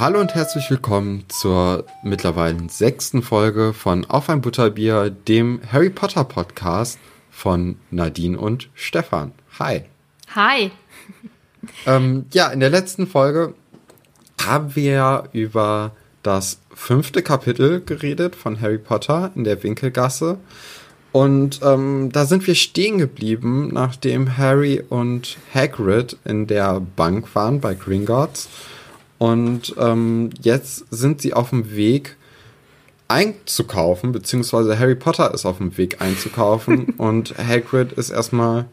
Hallo und herzlich willkommen zur mittlerweile sechsten Folge von Auf ein Butterbier, dem Harry Potter Podcast von Nadine und Stefan. Hi. Hi. Ähm, ja, in der letzten Folge haben wir über das fünfte Kapitel geredet von Harry Potter in der Winkelgasse. Und ähm, da sind wir stehen geblieben, nachdem Harry und Hagrid in der Bank waren bei Gringotts. Und ähm, jetzt sind sie auf dem Weg einzukaufen, beziehungsweise Harry Potter ist auf dem Weg einzukaufen und Hagrid ist erstmal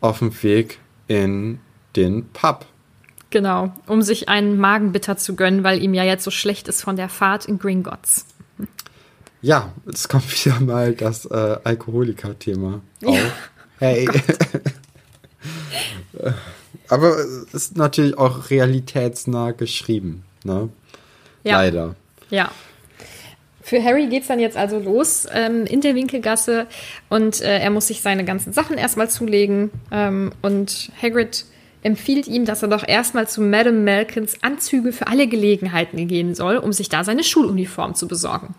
auf dem Weg in den Pub. Genau, um sich einen Magenbitter zu gönnen, weil ihm ja jetzt so schlecht ist von der Fahrt in Gringotts. Ja, es kommt wieder mal das äh, Alkoholiker-Thema auf. Ja. Hey. Aber es ist natürlich auch realitätsnah geschrieben, ne? Ja. Leider. Ja. Für Harry geht es dann jetzt also los ähm, in der Winkelgasse und äh, er muss sich seine ganzen Sachen erstmal zulegen. Ähm, und Hagrid empfiehlt ihm, dass er doch erstmal zu Madame Malkins Anzüge für alle Gelegenheiten gehen soll, um sich da seine Schuluniform zu besorgen.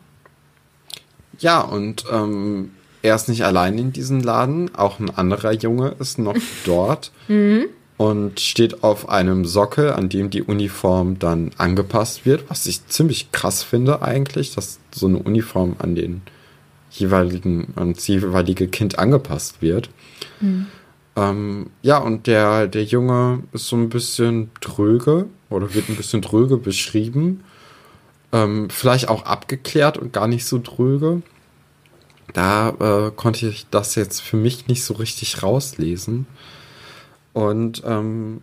Ja, und ähm, er ist nicht allein in diesem Laden, auch ein anderer Junge ist noch dort Mhm. Und steht auf einem Sockel, an dem die Uniform dann angepasst wird, was ich ziemlich krass finde eigentlich, dass so eine Uniform an den jeweiligen, ans jeweilige Kind angepasst wird. Ähm, ja, und der, der Junge ist so ein bisschen dröge oder wird ein bisschen dröge beschrieben. Ähm, vielleicht auch abgeklärt und gar nicht so dröge. Da äh, konnte ich das jetzt für mich nicht so richtig rauslesen. Und ähm,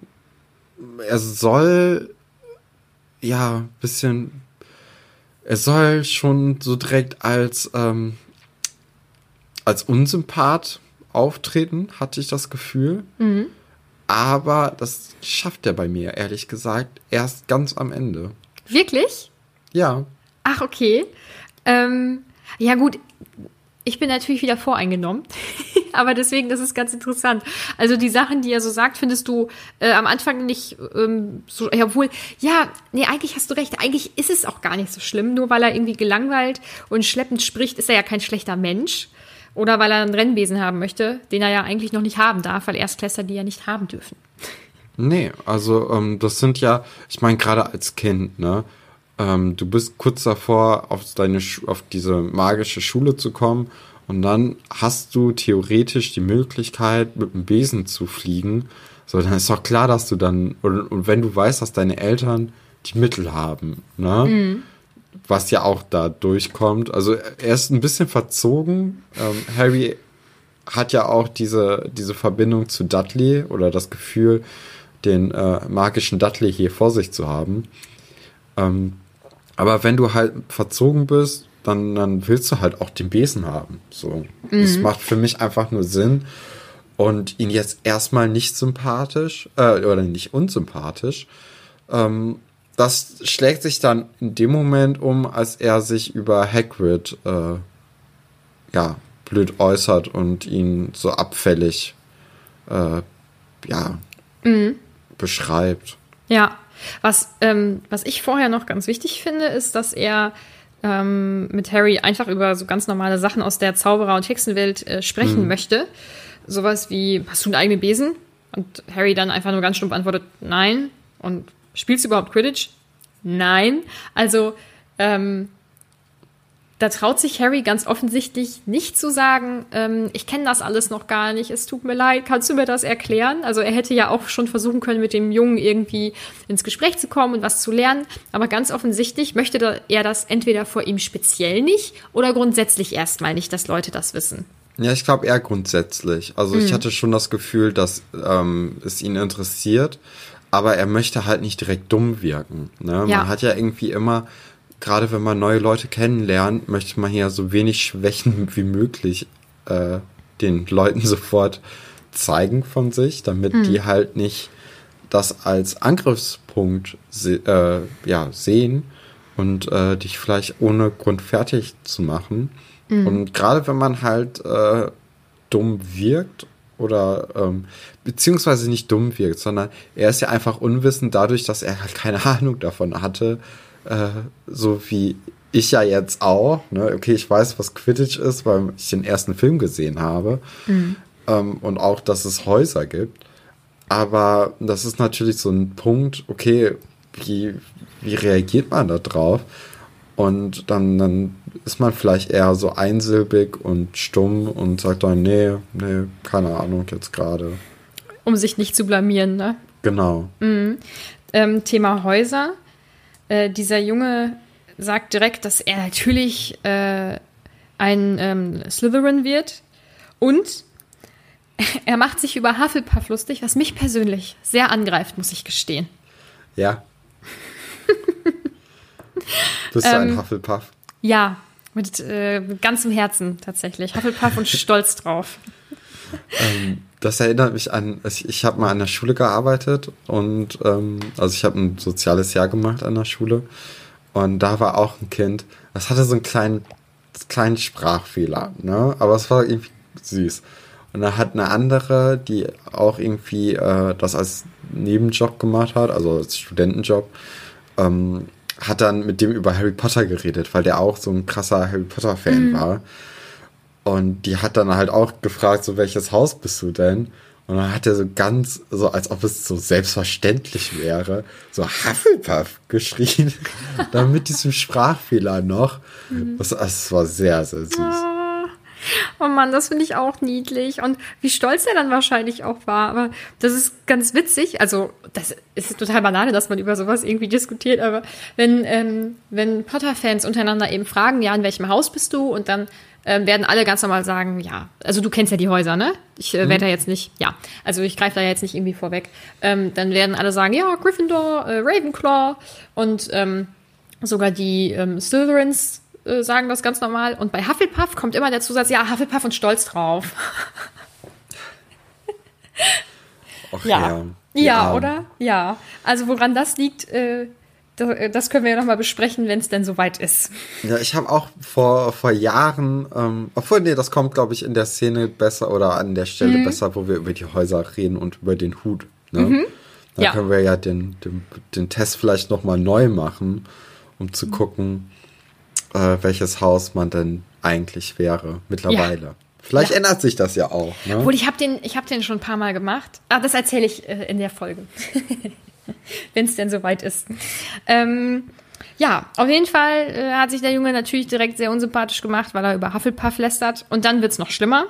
er soll ja bisschen, er soll schon so direkt als ähm, als Unsympath auftreten, hatte ich das Gefühl. Aber das schafft er bei mir, ehrlich gesagt, erst ganz am Ende. Wirklich? Ja, Ach, okay. Ähm, ja, gut. Ich bin natürlich wieder voreingenommen. Aber deswegen, das ist ganz interessant. Also die Sachen, die er so sagt, findest du äh, am Anfang nicht ähm, so, obwohl, ja, nee, eigentlich hast du recht. Eigentlich ist es auch gar nicht so schlimm. Nur weil er irgendwie gelangweilt und schleppend spricht, ist er ja kein schlechter Mensch. Oder weil er einen Rennbesen haben möchte, den er ja eigentlich noch nicht haben darf, weil Erstklässler die ja nicht haben dürfen. Nee, also ähm, das sind ja, ich meine gerade als Kind, ne? Ähm, du bist kurz davor, auf deine Schu auf diese magische Schule zu kommen und dann hast du theoretisch die Möglichkeit, mit dem Besen zu fliegen. So, dann ist doch klar, dass du dann, und, und wenn du weißt, dass deine Eltern die Mittel haben, ne? Was ja auch da durchkommt. Also er ist ein bisschen verzogen. Ähm, Harry hat ja auch diese, diese Verbindung zu Dudley oder das Gefühl, den äh, magischen Dudley hier vor sich zu haben. Ähm, aber wenn du halt verzogen bist, dann, dann willst du halt auch den Besen haben. So. Das macht für mich einfach nur Sinn. Und ihn jetzt erstmal nicht sympathisch, äh, oder nicht unsympathisch. Ähm, das schlägt sich dann in dem Moment um, als er sich über Hagrid, äh, ja, blöd äußert und ihn so abfällig, äh, ja, beschreibt. Ja, was, ähm, was ich vorher noch ganz wichtig finde, ist, dass er ähm, mit Harry einfach über so ganz normale Sachen aus der Zauberer- und Hexenwelt äh, sprechen möchte. Sowas wie, hast du einen eigenen Besen? Und Harry dann einfach nur ganz stumpf antwortet, nein. Und spielst du überhaupt Quidditch? Nein. Also, ähm, da traut sich Harry ganz offensichtlich nicht zu sagen, ähm, ich kenne das alles noch gar nicht, es tut mir leid, kannst du mir das erklären? Also er hätte ja auch schon versuchen können, mit dem Jungen irgendwie ins Gespräch zu kommen und was zu lernen, aber ganz offensichtlich möchte er das entweder vor ihm speziell nicht oder grundsätzlich erstmal nicht, dass Leute das wissen. Ja, ich glaube eher grundsätzlich. Also ich hatte schon das Gefühl, dass ähm, es ihn interessiert, aber er möchte halt nicht direkt dumm wirken. Ne? Ja. Man hat ja irgendwie immer, gerade wenn man neue Leute kennenlernt, möchte man hier so wenig Schwächen wie möglich äh, den Leuten sofort zeigen von sich, damit die halt nicht das als Angriffspunkt se äh, ja, sehen und äh, dich vielleicht ohne Grund fertig zu machen. Und gerade wenn man halt äh, dumm wirkt oder ähm, beziehungsweise nicht dumm wirkt, sondern er ist ja einfach unwissend dadurch, dass er halt keine Ahnung davon hatte, äh, so wie ich ja jetzt auch, ne? okay, ich weiß, was Quidditch ist, weil ich den ersten Film gesehen habe mhm. ähm, und auch, dass es Häuser gibt. Aber das ist natürlich so ein Punkt, okay, wie, wie reagiert man da drauf? Und dann, dann ist man vielleicht eher so einsilbig und stumm und sagt dann, nee, nee, keine Ahnung, jetzt gerade. Um sich nicht zu blamieren, ne? Genau. Mhm. Ähm, Thema Häuser. Äh, dieser Junge sagt direkt, dass er natürlich äh, ein ähm, Slytherin wird und er macht sich über Hufflepuff lustig, was mich persönlich sehr angreift, muss ich gestehen. Ja. Bist du ein ähm, Hufflepuff? Ja, mit, äh, mit ganzem Herzen tatsächlich. Hufflepuff und stolz drauf. Ähm, das erinnert mich an, ich, ich habe mal an der Schule gearbeitet und ähm, also ich habe ein soziales Jahr gemacht an der Schule und da war auch ein Kind, das hatte so einen kleinen, kleinen Sprachfehler, ne? Aber es war irgendwie süß. Und da hat eine andere, die auch irgendwie äh, das als Nebenjob gemacht hat, also als Studentenjob, ähm, hat dann mit dem über Harry Potter geredet, weil der auch so ein krasser Harry Potter-Fan mhm. war. Und die hat dann halt auch gefragt, so welches Haus bist du denn? Und dann hat er so ganz, so als ob es so selbstverständlich wäre, so Hufflepuff geschrien. dann mit diesem Sprachfehler noch. Mhm. Das, das war sehr, sehr süß. Oh, oh Mann, das finde ich auch niedlich. Und wie stolz er dann wahrscheinlich auch war. Aber das ist ganz witzig. Also, das ist total banal, dass man über sowas irgendwie diskutiert. Aber wenn, ähm, wenn Potter-Fans untereinander eben fragen, ja, in welchem Haus bist du? Und dann äh, werden alle ganz normal sagen, ja, also du kennst ja die Häuser, ne? Ich äh, werde mhm. da jetzt nicht, ja, also ich greife da jetzt nicht irgendwie vorweg. Ähm, dann werden alle sagen, ja, Gryffindor, äh, Ravenclaw und ähm, sogar die ähm, Slytherins äh, sagen das ganz normal. Und bei Hufflepuff kommt immer der Zusatz, ja, Hufflepuff und stolz drauf. Och, ja. ja. Ja, ja, oder? Ja. Also woran das liegt, äh, das können wir ja nochmal besprechen, wenn es denn soweit ist. Ja, ich habe auch vor, vor Jahren, ähm, obwohl, nee, das kommt, glaube ich, in der Szene besser oder an der Stelle mhm. besser, wo wir über die Häuser reden und über den Hut. Ne? Mhm. Da ja. können wir ja den, den, den Test vielleicht nochmal neu machen, um zu mhm. gucken, äh, welches Haus man denn eigentlich wäre mittlerweile. Ja. Vielleicht ja. ändert sich das ja auch. Ne? Obwohl, ich habe den, hab den schon ein paar Mal gemacht. Ah, das erzähle ich äh, in der Folge. wenn es denn soweit ist. Ähm, ja, auf jeden Fall äh, hat sich der Junge natürlich direkt sehr unsympathisch gemacht, weil er über Hufflepuff lästert. Und dann wird es noch schlimmer.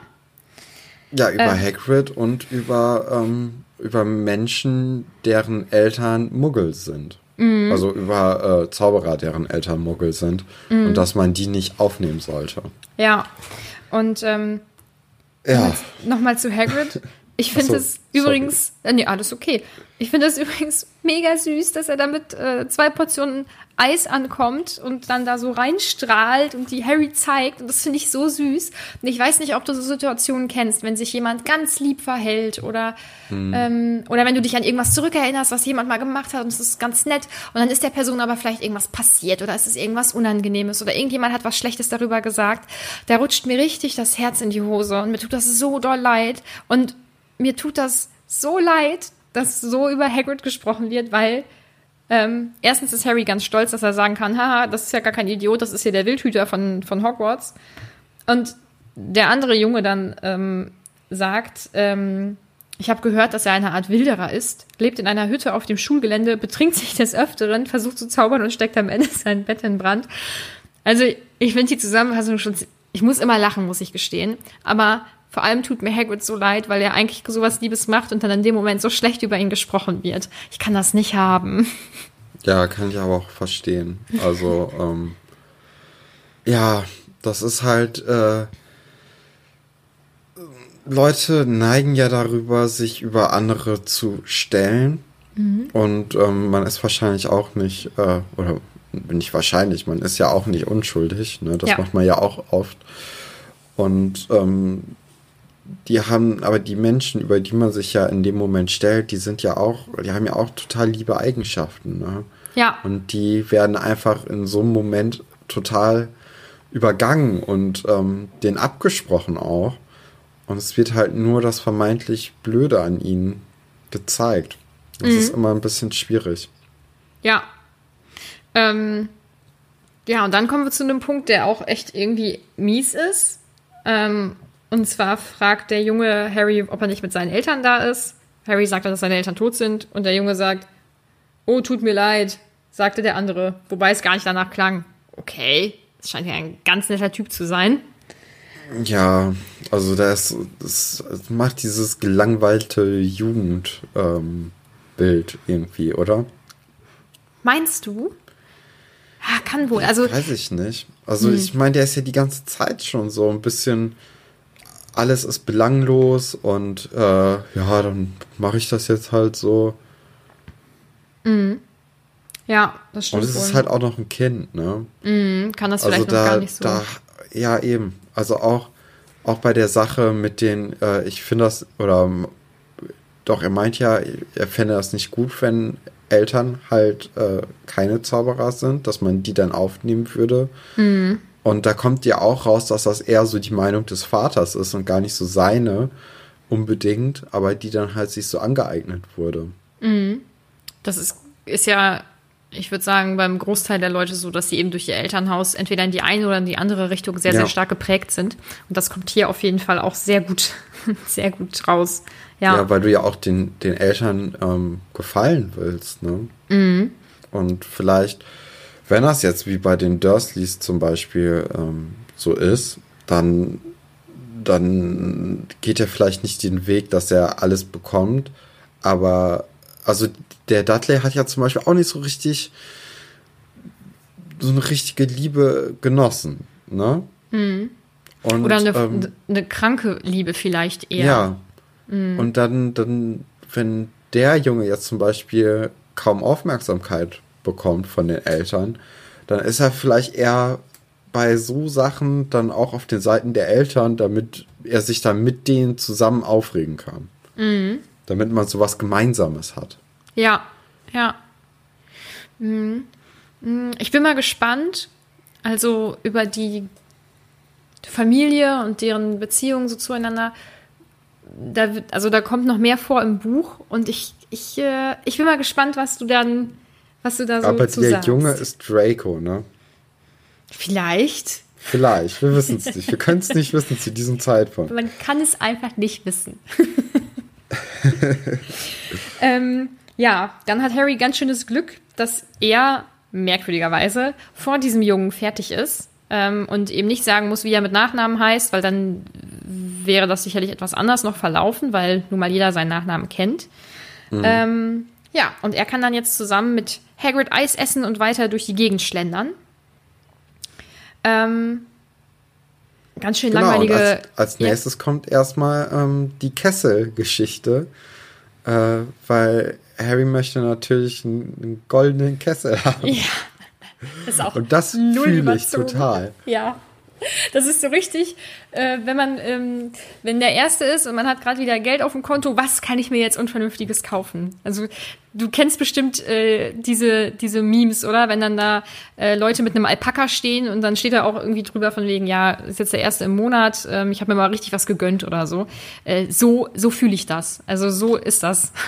Ja, über äh, Hagrid und über, ähm, über Menschen, deren Eltern Muggel sind. Mhm. Also über äh, Zauberer, deren Eltern Muggel sind. Mhm. Und dass man die nicht aufnehmen sollte. Ja. Und ähm, ja. nochmal zu Hagrid. Ich finde es so, übrigens, äh, nee, alles okay. Ich finde es übrigens mega süß, dass er damit äh, zwei Portionen Eis ankommt und dann da so reinstrahlt und die Harry zeigt. Und das finde ich so süß. Und ich weiß nicht, ob du so Situationen kennst, wenn sich jemand ganz lieb verhält oder, hm. ähm, oder wenn du dich an irgendwas zurückerinnerst, was jemand mal gemacht hat und es ist ganz nett. Und dann ist der Person aber vielleicht irgendwas passiert oder es ist irgendwas Unangenehmes oder irgendjemand hat was Schlechtes darüber gesagt. Da rutscht mir richtig das Herz in die Hose und mir tut das so doll leid. Und mir tut das so leid, dass so über Hagrid gesprochen wird, weil ähm, erstens ist Harry ganz stolz, dass er sagen kann, haha, das ist ja gar kein Idiot, das ist hier der Wildhüter von, von Hogwarts. Und der andere Junge dann ähm, sagt, ähm, ich habe gehört, dass er eine Art Wilderer ist, lebt in einer Hütte auf dem Schulgelände, betrinkt sich des Öfteren, versucht zu zaubern und steckt am Ende sein Bett in Brand. Also ich finde die Zusammenfassung schon, ich muss immer lachen, muss ich gestehen. Aber vor allem tut mir Hagrid so leid, weil er eigentlich sowas Liebes macht und dann in dem Moment so schlecht über ihn gesprochen wird. Ich kann das nicht haben. Ja, kann ich aber auch verstehen. Also, ähm, ja, das ist halt, äh, Leute neigen ja darüber, sich über andere zu stellen. Mhm. Und ähm, man ist wahrscheinlich auch nicht, äh, oder nicht wahrscheinlich, man ist ja auch nicht unschuldig. Ne? Das ja. macht man ja auch oft. Und ähm, die haben, aber die Menschen, über die man sich ja in dem Moment stellt, die sind ja auch, die haben ja auch total liebe Eigenschaften. Ne? Ja. Und die werden einfach in so einem Moment total übergangen und ähm, den abgesprochen auch. Und es wird halt nur das vermeintlich Blöde an ihnen gezeigt. Das mhm. ist immer ein bisschen schwierig. Ja. Ähm, ja, und dann kommen wir zu einem Punkt, der auch echt irgendwie mies ist. Ähm, und zwar fragt der Junge Harry, ob er nicht mit seinen Eltern da ist. Harry sagt dann, dass seine Eltern tot sind. Und der Junge sagt, oh, tut mir leid, sagte der andere. Wobei es gar nicht danach klang. Okay, das scheint ja ein ganz netter Typ zu sein. Ja, also das, das macht dieses gelangweilte Jugendbild ähm, irgendwie, oder? Meinst du? Ja, kann wohl. Also, Weiß ich nicht. Also hm. ich meine, der ist ja die ganze Zeit schon so ein bisschen, alles ist belanglos und äh, ja, dann mache ich das jetzt halt so. Mhm. Ja, das stimmt. Und es ist halt auch noch ein Kind, ne? Mhm, kann das also vielleicht da, noch gar nicht so. Da, ja, eben. Also auch, auch bei der Sache mit den, äh, ich finde das, oder doch, er meint ja, er fände das nicht gut, wenn Eltern halt äh, keine Zauberer sind, dass man die dann aufnehmen würde. Mhm. Und da kommt ja auch raus, dass das eher so die Meinung des Vaters ist und gar nicht so seine unbedingt, aber die dann halt sich so angeeignet wurde. Mhm. Das ist, ist ja ich würde sagen, beim Großteil der Leute so, dass sie eben durch ihr Elternhaus entweder in die eine oder in die andere Richtung sehr, ja. sehr stark geprägt sind. Und das kommt hier auf jeden Fall auch sehr gut, sehr gut raus. Ja, ja weil du ja auch den, den Eltern ähm, gefallen willst, ne? Mhm. Und vielleicht, wenn das jetzt wie bei den Dursleys zum Beispiel ähm, so ist, dann, dann geht er vielleicht nicht den Weg, dass er alles bekommt, aber also der Dudley hat ja zum Beispiel auch nicht so richtig so eine richtige Liebe genossen, ne? Mhm. Und, Oder eine, ähm, eine kranke Liebe vielleicht eher. Ja. Mhm. Und dann, dann, wenn der Junge jetzt zum Beispiel kaum Aufmerksamkeit bekommt von den Eltern, dann ist er vielleicht eher bei so Sachen dann auch auf den Seiten der Eltern, damit er sich dann mit denen zusammen aufregen kann. Mhm. Damit man sowas Gemeinsames hat. Ja, ja. Mhm. Mhm. Ich bin mal gespannt, also über die Familie und deren Beziehungen so zueinander. Da, also da kommt noch mehr vor im Buch und ich, ich, äh, ich bin mal gespannt, was du dann, was du da so Aber der sagst. Junge ist Draco, ne? Vielleicht. Vielleicht, wir wissen es nicht. Wir können es nicht wissen zu diesem Zeitpunkt. Man kann es einfach nicht wissen. ähm, ja, dann hat Harry ganz schönes Glück, dass er merkwürdigerweise vor diesem Jungen fertig ist ähm, und eben nicht sagen muss, wie er mit Nachnamen heißt, weil dann wäre das sicherlich etwas anders noch verlaufen, weil nun mal jeder seinen Nachnamen kennt. Mhm. Ähm, ja, und er kann dann jetzt zusammen mit Hagrid Eis essen und weiter durch die Gegend schlendern. Ähm, ganz schön genau, langweilige. Als, als, nächstes ja. kommt erstmal ähm, die Kesselgeschichte, äh, weil Harry möchte natürlich einen, einen goldenen Kessel haben. Ja. Das ist auch Und das fühle ich total. Ja. Das ist so richtig, äh, wenn man, ähm, wenn der Erste ist und man hat gerade wieder Geld auf dem Konto, was kann ich mir jetzt Unvernünftiges kaufen? Also du kennst bestimmt äh, diese, diese Memes, oder? Wenn dann da äh, Leute mit einem Alpaka stehen und dann steht da auch irgendwie drüber von wegen, ja, ist jetzt der Erste im Monat, ähm, ich habe mir mal richtig was gegönnt oder so. Äh, so so fühle ich das. Also so ist das.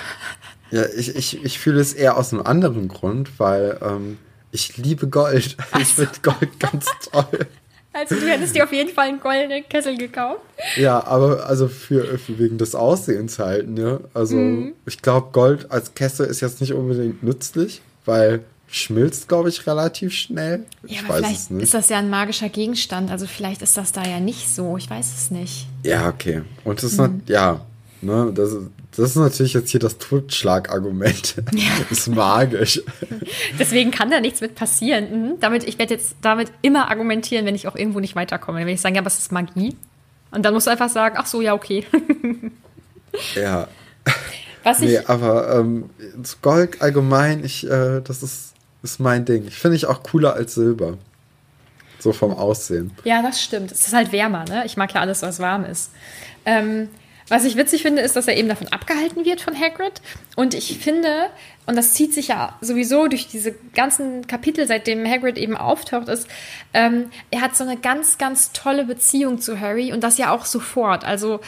Ja, ich, ich, ich fühle es eher aus einem anderen Grund, weil ähm, ich liebe Gold. Also. Ich finde Gold ganz toll. Also du hättest dir auf jeden Fall einen goldenen Kessel gekauft. Ja, aber also für, für wegen des Aussehens halt, ne? Also mhm. ich glaube, Gold als Kessel ist jetzt nicht unbedingt nützlich, weil schmilzt, glaube ich, relativ schnell. Ja, ich aber vielleicht ist das ja ein magischer Gegenstand. Also vielleicht ist das da ja nicht so. Ich weiß es nicht. Ja, okay. Und das ist, mhm. ja, ne, das, das ist natürlich jetzt hier das Totschlagargument. Ja. Das ist magisch. Deswegen kann da nichts mit passieren. Mhm. Damit, ich werde jetzt damit immer argumentieren, wenn ich auch irgendwo nicht weiterkomme. Wenn ich sage, ja, was ist Magie? Und dann musst du einfach sagen, ach so, ja, okay. Ja. Was nee, aber ähm, Gold allgemein, ich, äh, das ist, ist mein Ding. Ich finde ich auch cooler als Silber. So vom Aussehen. Ja, das stimmt. Es ist halt wärmer, ne? Ich mag ja alles, was warm ist. Ähm, was ich witzig finde, ist, dass er eben davon abgehalten wird von Hagrid. Und ich finde, und das zieht sich ja sowieso durch diese ganzen Kapitel, seitdem Hagrid eben auftaucht, ist, ähm, er hat so eine ganz, ganz tolle Beziehung zu Harry und das ja auch sofort. Also,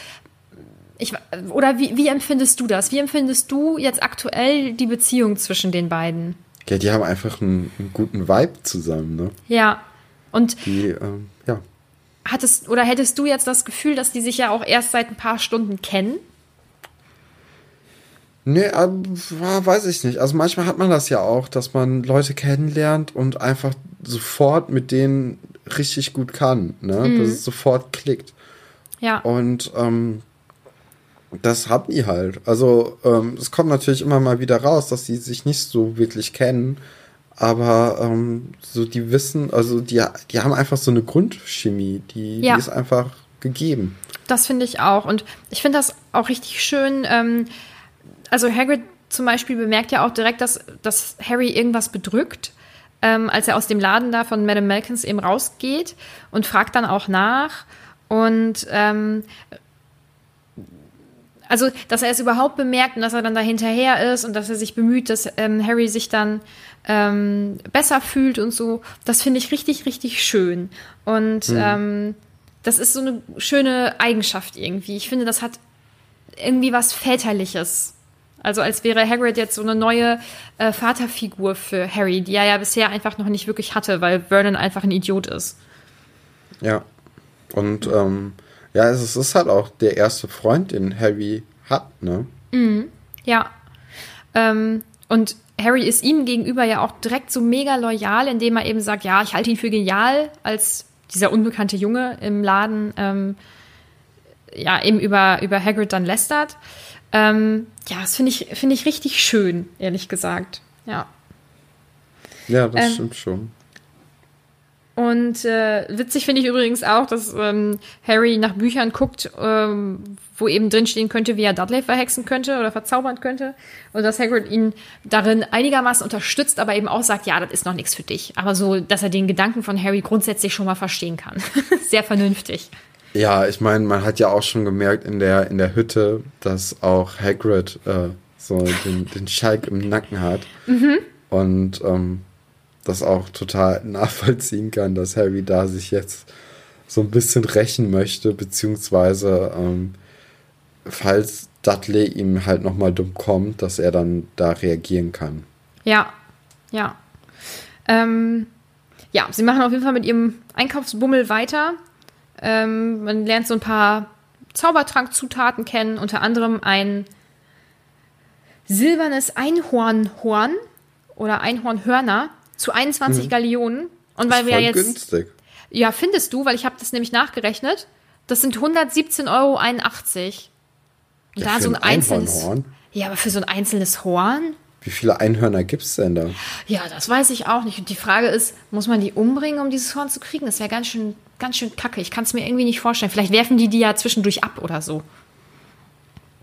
ich, oder wie, wie empfindest du das? Wie empfindest du jetzt aktuell die Beziehung zwischen den beiden? Ja, die haben einfach einen, einen guten Vibe zusammen, ne? Ja. Und Die, ähm, ja. Hattest oder hättest du jetzt das Gefühl, dass die sich ja auch erst seit ein paar Stunden kennen? Nee, ja, weiß ich nicht. Also manchmal hat man das ja auch, dass man Leute kennenlernt und einfach sofort mit denen richtig gut kann, ne? Dass es sofort klickt. Ja. Und ähm, das haben die halt. Also ähm, es kommt natürlich immer mal wieder raus, dass die sich nicht so wirklich kennen. Aber ähm, so die wissen, also die, die haben einfach so eine Grundchemie, die, Ja. die ist einfach gegeben. Das finde ich auch. Und ich finde das auch richtig schön. Ähm, also Hagrid zum Beispiel bemerkt ja auch direkt, dass, dass Harry irgendwas bedrückt, ähm, als er aus dem Laden da von Madame Malkins eben rausgeht und fragt dann auch nach. Und ähm, also, dass er es überhaupt bemerkt und dass er dann da hinterher ist und dass er sich bemüht, dass ähm, Harry sich dann ähm, besser fühlt und so, das finde ich richtig, richtig schön. Und ähm, das ist so eine schöne Eigenschaft irgendwie. Ich finde, das hat irgendwie was Väterliches. Also als wäre Hagrid jetzt so eine neue äh, Vaterfigur für Harry, die er ja bisher einfach noch nicht wirklich hatte, weil Vernon einfach ein Idiot ist. Ja. Und ähm, ja, es ist halt auch der erste Freund, den Harry hat, ne? Ja. Ähm, und Harry ist ihm gegenüber ja auch direkt so mega loyal, indem er eben sagt, ja, ich halte ihn für genial, als dieser unbekannte Junge im Laden ähm, ja eben über, über Hagrid dann lästert. Ähm, ja, das finde ich, finde ich richtig schön, ehrlich gesagt. Ja. Ja, das Ähm, stimmt schon. Und äh, witzig finde ich übrigens auch, dass ähm, Harry nach Büchern guckt, ähm, wo eben drinstehen könnte, wie er Dudley verhexen könnte oder verzaubern könnte. Und dass Hagrid ihn darin einigermaßen unterstützt, aber eben auch sagt, ja, das ist noch nichts für dich. Aber so, dass er den Gedanken von Harry grundsätzlich schon mal verstehen kann. Sehr vernünftig. Ja, ich meine, man hat ja auch schon gemerkt in der, in der Hütte, dass auch Hagrid äh, so den, den Schalk im Nacken hat. Und ähm, das auch total nachvollziehen kann, dass Harry da sich jetzt so ein bisschen rächen möchte, beziehungsweise ähm, falls Dudley ihm halt nochmal dumm kommt, dass er dann da reagieren kann. Ja, ja. Ähm, ja, sie machen auf jeden Fall mit ihrem Einkaufsbummel weiter. Ähm, man lernt so ein paar Zaubertrankzutaten kennen, unter anderem ein silbernes Einhornhorn oder Einhornhörner zu 21 Gallionen. Und weil wir ja jetzt. günstig. Ja, findest du, weil ich habe das nämlich nachgerechnet. Das sind 117,81 Euro. Und da so ein ein einzelnes. Einhornhorn? Ja, aber für so ein einzelnes Horn? Wie viele Einhörner gibt's denn da? Ja, das weiß ich auch nicht. Und die Frage ist, muss man die umbringen, um dieses Horn zu kriegen? Das wäre ganz schön, ganz schön kacke. Ich kann es mir irgendwie nicht vorstellen. Vielleicht werfen die die ja zwischendurch ab oder so.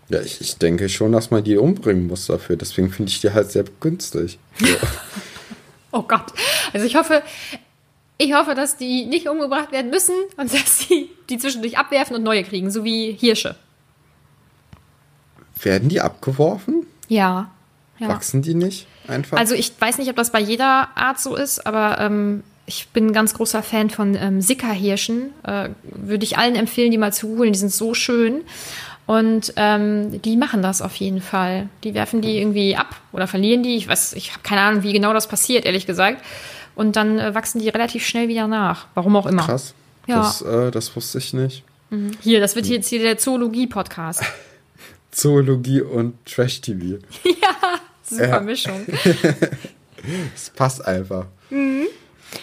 Ja, ich, ich denke schon, dass man die umbringen muss dafür. Deswegen finde ich die halt sehr günstig. So. Oh Gott. Also ich hoffe, ich hoffe, dass die nicht umgebracht werden müssen und dass sie die zwischendurch abwerfen und neue kriegen, so wie Hirsche. Werden die abgeworfen? Ja. ja. Wachsen die nicht einfach? Also ich weiß nicht, ob das bei jeder Art so ist, aber ähm, ich bin ein ganz großer Fan von ähm, Sickerhirschen. Äh, Würde ich allen empfehlen, die mal zu holen. Die sind so schön. Und ähm, die machen das auf jeden Fall. Die werfen die irgendwie ab oder verlieren die. Ich weiß, ich habe keine Ahnung, wie genau das passiert, ehrlich gesagt. Und dann äh, wachsen die relativ schnell wieder nach. Warum auch immer. Krass. Ja. Das, äh, das wusste ich nicht. Hier, das wird jetzt hier der Zoologie-Podcast. Zoologie und Trash-TV. Super Ja. Mischung. Das passt einfach. Mhm.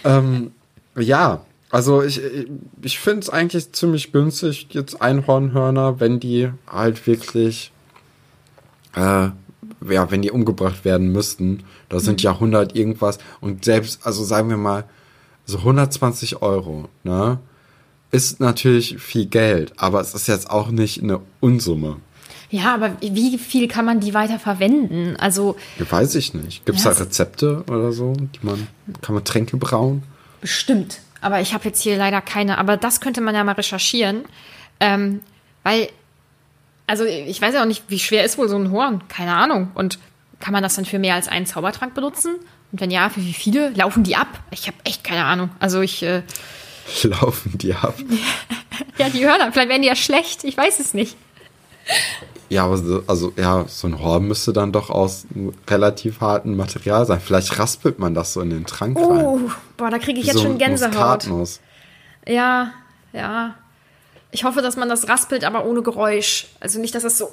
Ähm, ja, also ich, ich finde es eigentlich ziemlich günstig, jetzt Einhornhörner, wenn die halt wirklich, äh, ja, wenn die umgebracht werden müssten. Da sind ja 100 irgendwas und selbst, also sagen wir mal, so 120 Euro, ne? Ist natürlich viel Geld, aber es ist jetzt auch nicht eine Unsumme. Ja, aber wie viel kann man die weiter verwenden? Also Weiß ich nicht. Gibt es Ja, da Rezepte oder so, die man, kann man Tränke brauen? Bestimmt. Aber ich habe jetzt hier leider keine. Aber das könnte man ja mal recherchieren. Ähm, weil, also ich weiß ja auch nicht, wie schwer ist wohl so ein Horn? Keine Ahnung. Und kann man das dann für mehr als einen Zaubertrank benutzen? Und wenn ja, für wie viele? Laufen die ab? Ich habe echt keine Ahnung. Also ich, äh, Laufen die ab? ja, die Hörner, vielleicht werden die ja schlecht. Ich weiß es nicht. Ja, aber so, also ja, so ein Horn müsste dann doch aus relativ hartem Material sein. Vielleicht raspelt man das so in den Trank rein. Uh, boah, da kriege ich jetzt so schon Gänsehaut. Muskatnuss. Ja, ja. Ich hoffe, dass man das raspelt, aber ohne Geräusch. Also nicht, dass das so,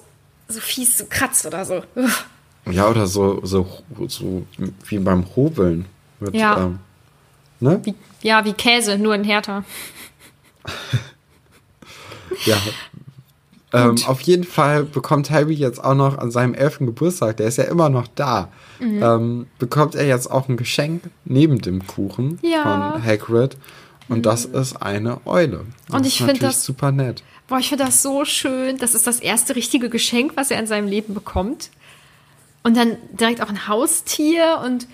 so fies so kratzt oder so. Uff. Ja, oder so, so, so wie beim Hobeln. Mit, Ja. Ähm, ne? Wie, ja, wie Käse, nur in härter. Ja. Ähm, auf jeden Fall bekommt Harry jetzt auch noch an seinem elften Geburtstag, der ist ja immer noch da, Mhm. ähm, bekommt er jetzt auch ein Geschenk neben dem Kuchen Ja. von Hagrid. Und das ist eine Eule. Das Und ich ist find natürlich das- super nett. Boah, ich finde das so schön. Das ist das erste richtige Geschenk, was er in seinem Leben bekommt. Und dann direkt auch ein Haustier und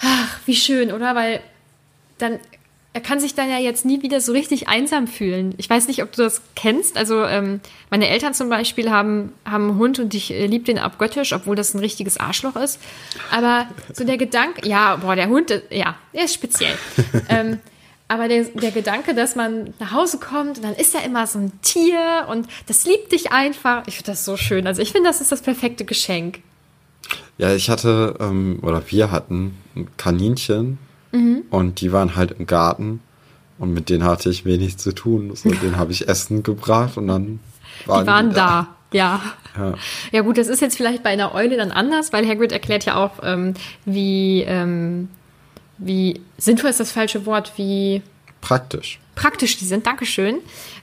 ach, wie schön, oder? Weil dann, er kann sich dann ja jetzt nie wieder so richtig einsam fühlen. Ich weiß nicht, ob du das kennst. Also ähm, meine Eltern zum Beispiel haben, haben einen Hund und ich äh, liebe den abgöttisch, obwohl das ein richtiges Arschloch ist. Aber so der Gedanke, ja, boah, der Hund, äh, ja, der ist speziell. ähm, aber der, der Gedanke, dass man nach Hause kommt und dann ist da immer so ein Tier und das liebt dich einfach. Ich finde das so schön. Also ich finde, das ist das perfekte Geschenk. Ja, ich hatte, ähm, oder wir hatten ein Kaninchen Mhm. und die waren halt im Garten und mit denen hatte ich wenig zu tun. So, denen habe ich Essen gebracht und dann waren Die waren da, ja. Ja. Ja gut, das ist jetzt vielleicht bei einer Eule dann anders, weil Hagrid erklärt ja auch, ähm, wie, ähm, wie sinnvoll ist das falsche Wort, wie Praktisch. praktisch die sind, Dankeschön,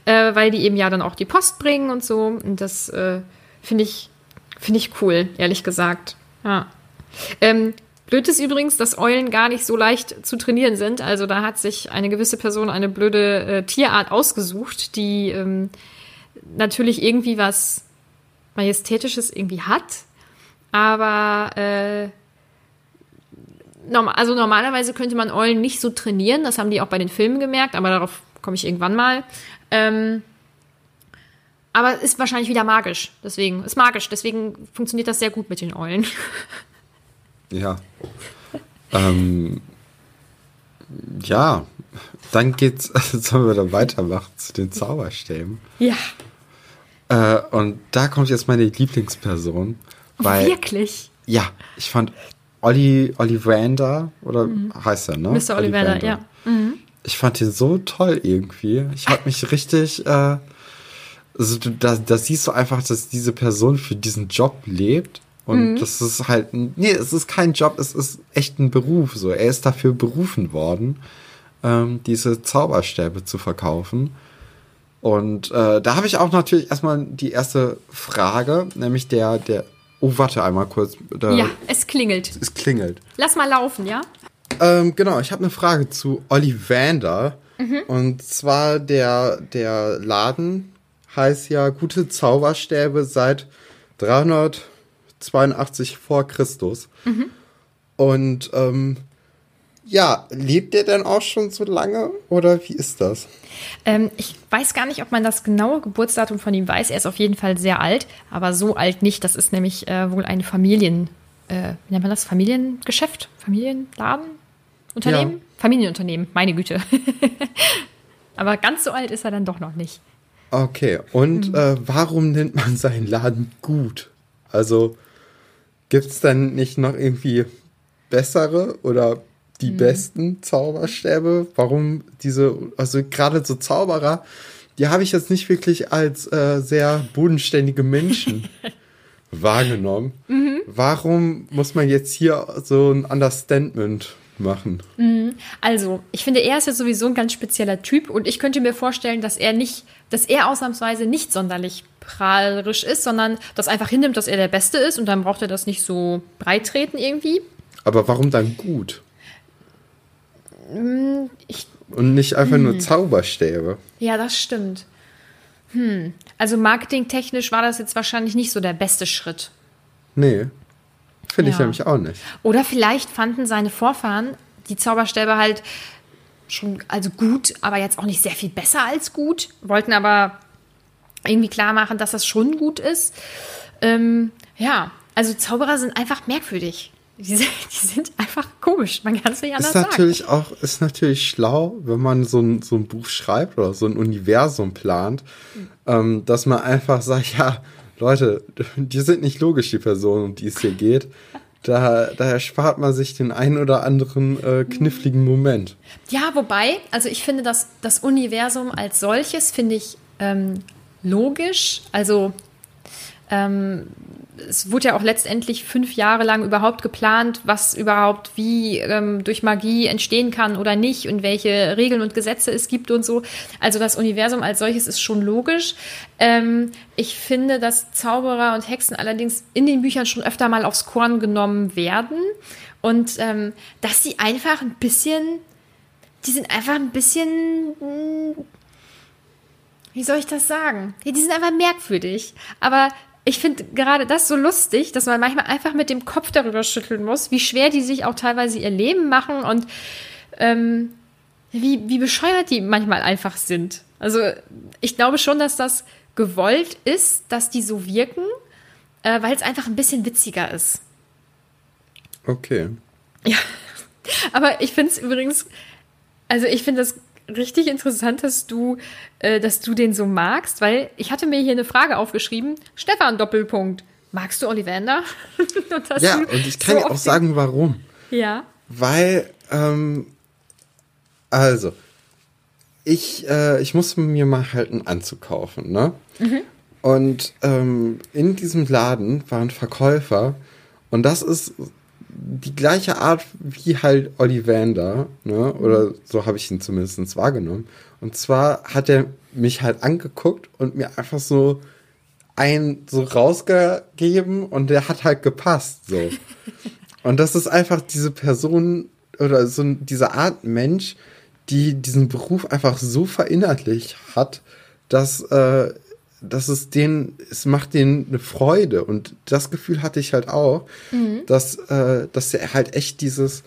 äh, weil die eben ja dann auch die Post bringen und so. Und das äh, finde ich, finde ich cool, ehrlich gesagt. Ja. Ähm, blöd ist übrigens, dass Eulen gar nicht so leicht zu trainieren sind. Also da hat sich eine gewisse Person eine blöde äh, Tierart ausgesucht, die ähm, natürlich irgendwie was Majestätisches irgendwie hat. Aber äh, normal, also normalerweise könnte man Eulen nicht so trainieren. Das haben die auch bei den Filmen gemerkt, aber darauf komme ich irgendwann mal. Ähm, aber ist wahrscheinlich wieder magisch. Deswegen ist magisch. Deswegen funktioniert das sehr gut mit den Eulen. Ja. ähm, ja, dann geht's, sollen wir dann weitermachen zu den Zauberstäben. Ja, Äh, und da kommt jetzt meine Lieblingsperson. Weil, wirklich. ja, ich fand Olli, Ollivander, oder heißt er, ne? Mr. Ollivander, ja. Ich fand den so toll irgendwie. Ich habe mich richtig, äh, also da, da siehst du einfach, dass diese Person für diesen Job lebt. Und das ist halt, ein- nee, es ist kein Job, es ist echt ein Beruf. So, er ist dafür berufen worden, ähm, diese Zauberstäbe zu verkaufen. Und äh, da habe ich auch natürlich erstmal die erste Frage, nämlich der, der, oh, warte einmal kurz. Da, Ja, es klingelt. Es klingelt. Lass mal laufen, ja? Ähm, genau, ich habe eine Frage zu Ollivander. Und zwar der, der Laden heißt ja Gute Zauberstäbe seit 382 vor Christus. Und ähm, ja, lebt der denn auch schon so lange oder wie ist das? Ähm, ich weiß gar nicht, ob man das genaue Geburtsdatum von ihm weiß. Er ist auf jeden Fall sehr alt, aber so alt nicht. Das ist nämlich äh, wohl ein Familien, äh, wie nennt man das? Familiengeschäft? Familienladen? Unternehmen? Ja. Familienunternehmen, meine Güte. aber ganz so alt ist er dann doch noch nicht. Okay, und äh, warum nennt man seinen Laden gut? Also gibt es dann nicht noch irgendwie bessere oder die besten Zauberstäbe? Warum diese, also gerade so Zauberer, die habe ich jetzt nicht wirklich als äh, sehr bodenständige Menschen wahrgenommen. Warum muss man jetzt hier so ein Understatement machen? Also, ich finde, er ist jetzt sowieso ein ganz spezieller Typ und ich könnte mir vorstellen, dass er nicht, dass er ausnahmsweise nicht sonderlich prahlerisch ist, sondern das einfach hinnimmt, dass er der Beste ist und dann braucht er das nicht so breit treten irgendwie. Aber warum dann gut? Ich, Und nicht einfach nur Zauberstäbe? ja, das stimmt. Hm. Also marketingtechnisch war das jetzt wahrscheinlich nicht so der beste Schritt. Nee. Finde ich Ja. nämlich auch nicht. Oder vielleicht fanden seine Vorfahren die Zauberstäbe halt schon, also gut, aber jetzt auch nicht sehr viel besser als gut, wollten aber irgendwie klar machen, dass das schon gut ist. Ähm, ja, also Zauberer sind einfach merkwürdig. Die sind, die sind einfach komisch, man kann es nicht anders Ist sagen. natürlich auch, ist natürlich schlau, wenn man so ein, so ein Buch schreibt oder so ein Universum plant, ähm, dass man einfach sagt, ja, Leute, die sind nicht logisch, die Personen, um die es hier geht. Da, daher spart man sich den einen oder anderen äh, kniffligen Moment. Ja, wobei, also ich finde, dass das Universum als solches finde ich ähm, logisch. Also ähm, es wurde ja auch letztendlich fünf Jahre lang überhaupt geplant, was überhaupt wie ähm, durch Magie entstehen kann oder nicht und welche Regeln und Gesetze es gibt und so. Also das Universum als solches ist schon logisch. Ähm, ich finde, dass Zauberer und Hexen allerdings in den Büchern schon öfter mal aufs Korn genommen werden und ähm, dass sie einfach ein bisschen, die sind einfach ein bisschen hm, wie soll ich das sagen? Die sind einfach merkwürdig. Aber ich finde gerade das so lustig, dass man manchmal einfach mit dem Kopf darüber schütteln muss, wie schwer die sich auch teilweise ihr Leben machen und ähm, wie, wie bescheuert die manchmal einfach sind. Also ich glaube schon, dass das gewollt ist, dass die so wirken, äh, weil es einfach ein bisschen witziger ist. Okay. Ja, aber ich finde es übrigens, also ich finde das richtig interessant, dass du, äh, dass du den so magst, weil ich hatte mir hier eine Frage aufgeschrieben. Stefan Doppelpunkt. Magst du Ollivander? und ja, und ich kann so dir auch sagen, warum. Ja. Weil, ähm, also, ich, äh, ich musste mir mal halt einen Anzug kaufen, ne? Mhm. Und ähm, in diesem Laden waren Verkäufer und das ist die gleiche Art wie halt Ollivander, ne? Oder so habe ich ihn zumindest wahrgenommen. Und zwar hat er mich halt angeguckt und mir einfach so ein so rausgegeben und der hat halt gepasst. So. und das ist einfach diese Person oder so diese Art Mensch, die diesen Beruf einfach so verinnerlicht hat, dass äh, dass es denen, es macht denen eine Freude. Und das Gefühl hatte ich halt auch, mhm. dass, äh, dass er halt echt dieses,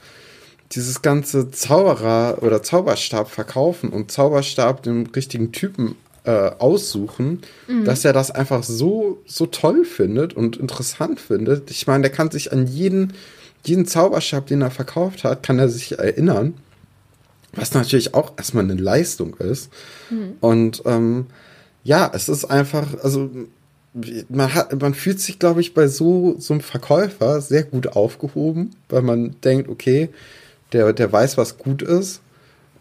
dieses ganze Zauberer oder Zauberstab verkaufen und Zauberstab den richtigen Typen äh, aussuchen, mhm. dass er das einfach so, so toll findet und interessant findet. Ich meine, der kann sich an jeden, jeden Zauberstab, den er verkauft hat, kann er sich erinnern. Was natürlich auch erstmal eine Leistung ist. Mhm. Und ähm, ja, es ist einfach, also man hat, man fühlt sich, glaube ich, bei so, so einem Verkäufer sehr gut aufgehoben, weil man denkt, okay, der, der weiß, was gut ist.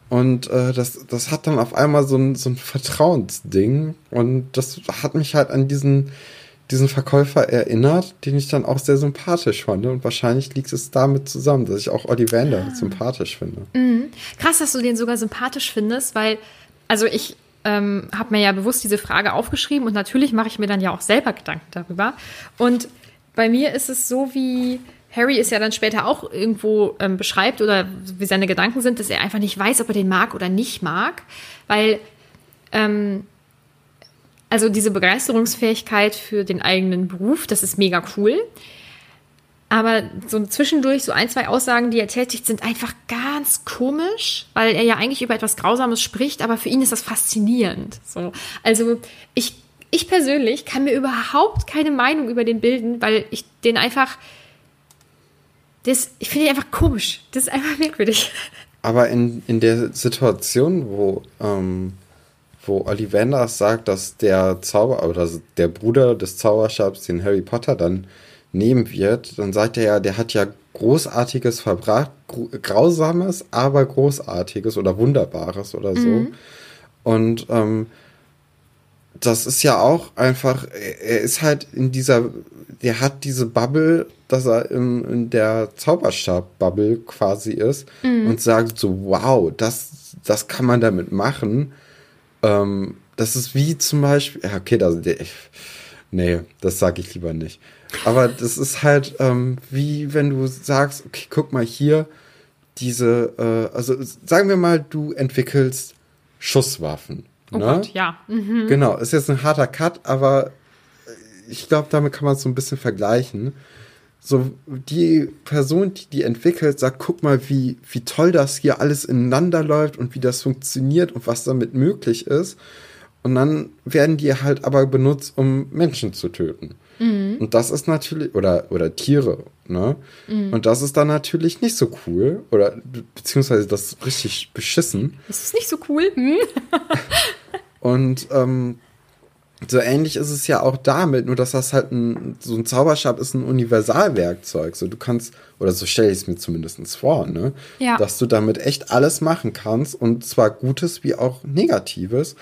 Und äh, das, das hat dann auf einmal so ein, so ein Vertrauensding. Und das hat mich halt an diesen, diesen Verkäufer erinnert, den ich dann auch sehr sympathisch fand. Und wahrscheinlich liegt es damit zusammen, dass ich auch Ollivander ah. sympathisch finde. Mhm. Krass, dass du den sogar sympathisch findest, weil, also ich ähm, habe mir ja bewusst diese Frage aufgeschrieben und natürlich mache ich mir dann ja auch selber Gedanken darüber. Und bei mir ist es so, wie Harry es ja dann später auch irgendwo ähm, beschreibt oder wie seine Gedanken sind, dass er einfach nicht weiß, ob er den mag oder nicht mag, weil ähm, also diese Begeisterungsfähigkeit für den eigenen Beruf, das ist mega cool. Aber so zwischendurch, so ein, zwei Aussagen, die er tätigt, sind einfach ganz komisch, weil er ja eigentlich über etwas Grausames spricht, aber für ihn ist das faszinierend. So. Also ich, ich persönlich kann mir überhaupt keine Meinung über den bilden, weil ich den einfach. Das, ich finde ihn einfach komisch. Das ist einfach merkwürdig. Aber in, in der Situation, wo, ähm, wo Ollivander sagt, dass der Zauber oder der Bruder des Zauberstabs den Harry Potter dann nehmen wird, dann sagt er ja, der hat ja Großartiges verbracht, Grausames, aber Großartiges oder Wunderbares oder so. Mhm. Und ähm, das ist ja auch einfach, er ist halt in dieser, der hat diese Bubble, dass er in, in der Zauberstab-Bubble quasi ist mhm. und sagt so, wow, das, das kann man damit machen. Ähm, das ist wie zum Beispiel, ja, okay, das, nee, das sage ich lieber nicht. Aber das ist halt ähm, wie wenn du sagst, okay, guck mal hier, diese, äh, also sagen wir mal, du entwickelst Schusswaffen. Oh ne? Gott, ja. Mhm. Genau, ist jetzt ein harter Cut, aber ich glaube, damit kann man es so ein bisschen vergleichen. So, die Person, die die entwickelt, sagt, guck mal, wie, wie toll das hier alles ineinander läuft und wie das funktioniert und was damit möglich ist. Und dann werden die halt aber benutzt, um Menschen zu töten. Mhm. Und das ist natürlich, oder, oder Tiere, ne? Mhm. Und das ist dann natürlich nicht so cool. Oder beziehungsweise das ist richtig beschissen. Das ist nicht so cool. Hm? und ähm, so ähnlich ist es ja auch damit, nur dass das halt ein, so ein Zauberstab ist ein Universalwerkzeug. So du kannst, oder so stelle ich es mir zumindest vor, ne? Ja. Dass du damit echt alles machen kannst und zwar Gutes wie auch Negatives.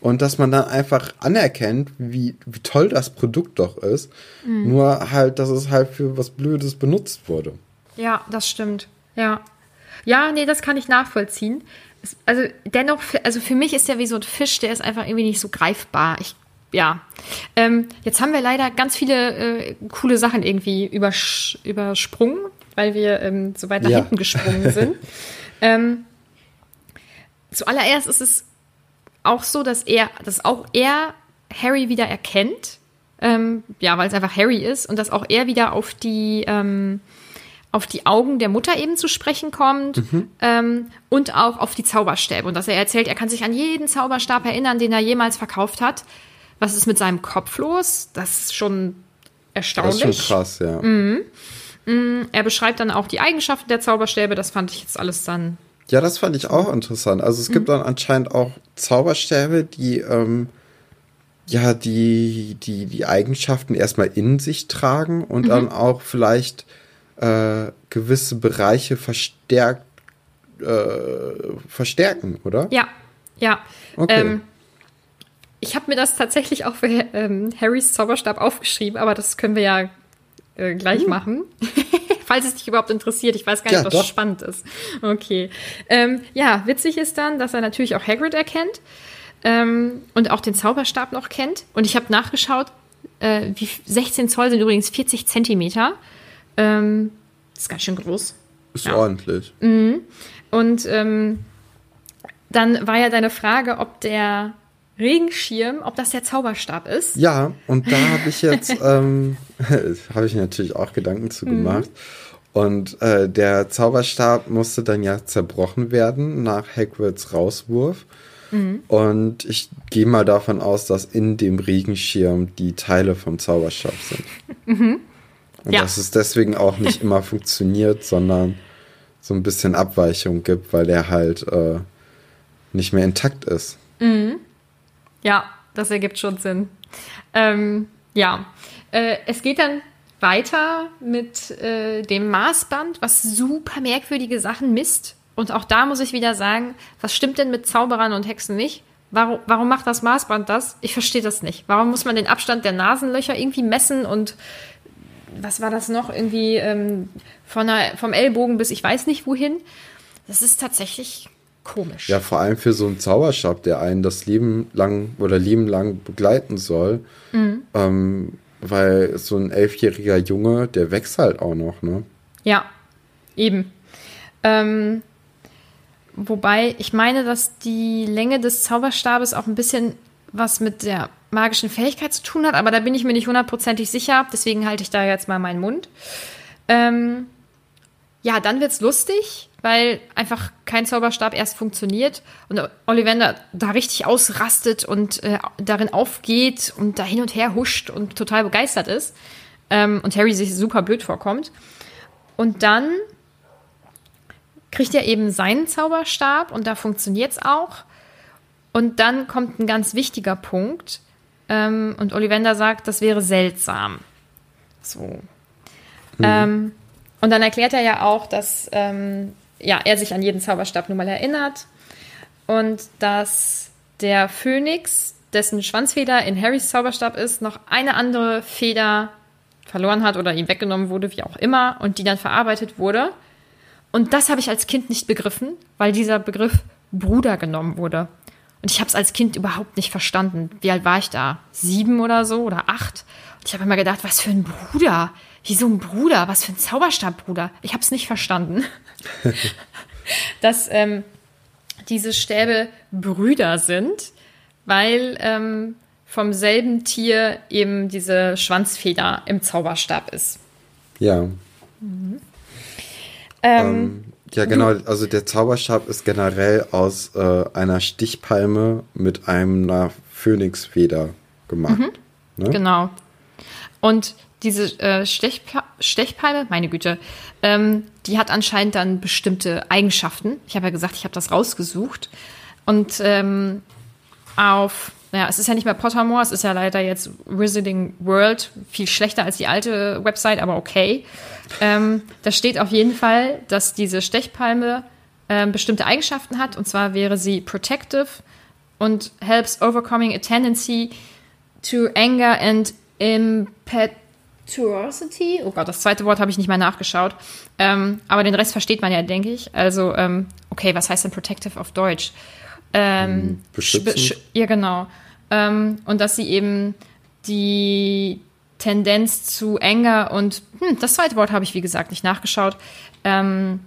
Und dass man dann einfach anerkennt, wie, wie toll das Produkt doch ist. Nur halt, dass es halt für was Blödes benutzt wurde. Ja, das stimmt. Ja. Ja, nee, das kann ich nachvollziehen. Es, also dennoch, also für mich ist der wie so ein Fisch, der ist einfach irgendwie nicht so greifbar. Ich, ja. Ähm, jetzt haben wir leider ganz viele äh, coole Sachen irgendwie übersch übersprungen, weil wir ähm, so weit nach Ja. hinten gesprungen sind. ähm, zuallererst ist es auch so, dass er, dass auch er Harry wieder erkennt. Ähm, ja, weil es einfach Harry ist und dass auch er wieder auf die ähm, auf die Augen der Mutter eben zu sprechen kommt ähm, und auch auf die Zauberstäbe. Und dass er erzählt, er kann sich an jeden Zauberstab erinnern, den er jemals verkauft hat. Was ist mit seinem Kopf los? Das ist schon Das ist erstaunlich. schon krass, ja. Er beschreibt dann auch die Eigenschaften der Zauberstäbe. Das fand ich jetzt alles dann. Ja, das fand ich auch interessant. Also es gibt dann anscheinend auch Zauberstäbe, die ähm, ja die, die, die Eigenschaften erstmal in sich tragen und dann auch vielleicht äh, gewisse Bereiche verstärkt äh, verstärken, oder? Ja, ja. Okay. Ähm, ich habe mir das tatsächlich auch für ähm, Harrys Zauberstab aufgeschrieben, aber das können wir ja äh, gleich machen. Falls es dich überhaupt interessiert. Ich weiß gar nicht, Ja, was doch. spannend ist. Okay. Ähm, ja, witzig ist dann, dass er natürlich auch Hagrid erkennt ähm, und auch den Zauberstab noch kennt. Und ich habe nachgeschaut, äh, wie 16 Zoll sind übrigens 40 Zentimeter. Ähm, das ist ganz schön groß. Ist ja. ordentlich. Und ähm, dann war ja deine Frage, ob der Regenschirm, ob das der Zauberstab ist. Ja, und da habe ich jetzt, ähm, habe ich mir natürlich auch Gedanken zu gemacht. Und äh, der Zauberstab musste dann ja zerbrochen werden nach Hagrids Rauswurf. Und ich gehe mal davon aus, dass in dem Regenschirm die Teile vom Zauberstab sind. Und Ja. dass es deswegen auch nicht immer funktioniert, sondern so ein bisschen Abweichung gibt, weil der halt äh, nicht mehr intakt ist. Ja, das ergibt schon Sinn. Ähm, ja, äh, es geht dann weiter mit äh, dem Maßband, was super merkwürdige Sachen misst. Und auch da muss ich wieder sagen, was stimmt denn mit Zauberern und Hexen nicht? Warum, warum macht das Maßband das? Ich verstehe das nicht. Warum muss man den Abstand der Nasenlöcher irgendwie messen und was war das noch? Irgendwie ähm, von der, vom Ellbogen bis ich weiß nicht wohin. Das ist tatsächlich komisch. Ja, vor allem für so einen Zauberstab, der einen das Leben lang oder Leben lang begleiten soll. Ähm, weil so ein elfjähriger Junge, der wächst halt auch noch, ne? Ja, eben. Ähm, wobei, ich meine, dass die Länge des Zauberstabes auch ein bisschen was mit der magischen Fähigkeit zu tun hat, aber da bin ich mir nicht hundertprozentig sicher, deswegen halte ich da jetzt mal meinen Mund. Ähm, ja, dann wird's lustig, weil einfach kein Zauberstab erst funktioniert und Ollivander da richtig ausrastet und äh, darin aufgeht und da hin und her huscht und total begeistert ist ähm, und Harry sich super blöd vorkommt. Und dann kriegt er eben seinen Zauberstab und da funktioniert's auch. Und dann kommt ein ganz wichtiger Punkt ähm, und Ollivander sagt, das wäre seltsam. So. Ähm, und dann erklärt er ja auch, dass ähm, ja, er sich an jeden Zauberstab nun mal erinnert und dass der Phönix, dessen Schwanzfeder in Harrys Zauberstab ist, noch eine andere Feder verloren hat oder ihm weggenommen wurde, wie auch immer, und die dann verarbeitet wurde. Und das habe ich als Kind nicht begriffen, weil dieser Begriff Bruder genommen wurde. Und ich habe es als Kind überhaupt nicht verstanden. Wie alt war ich da? Sieben oder so oder acht? Und ich habe immer gedacht, was für ein Bruder? Wieso ein Bruder? Was für ein Zauberstabbruder? Ich habe es nicht verstanden. Dass ähm, diese Stäbe Brüder sind, weil ähm, vom selben Tier eben diese Schwanzfeder im Zauberstab ist. Ja. Ähm, Ähm, ja, genau. Also der Zauberstab ist generell aus äh, einer Stichpalme mit einer Phönixfeder gemacht. Ne? Genau. Und diese äh, Stechpa Stechpalme, meine Güte, ähm, die hat anscheinend dann bestimmte Eigenschaften. Ich habe ja gesagt, ich habe das rausgesucht. Und ähm, auf naja, es ist ja nicht mehr Pottermore, es ist ja leider jetzt Wizarding World, viel schlechter als die alte Website, aber okay. Ähm, da steht auf jeden Fall, dass diese Stechpalme äh, bestimmte Eigenschaften hat, und zwar wäre sie protective und helps overcoming a tendency to anger and impetuosity. Oh Gott, das zweite Wort habe ich nicht mehr nachgeschaut. Ähm, aber den Rest versteht man ja, denke ich. Also, ähm, okay, was heißt denn protective auf Deutsch? Ähm, Beschützen. ja, genau. Ähm, und dass sie eben die Tendenz zu Anger und hm, das zweite Wort habe ich, wie gesagt, nicht nachgeschaut, ähm,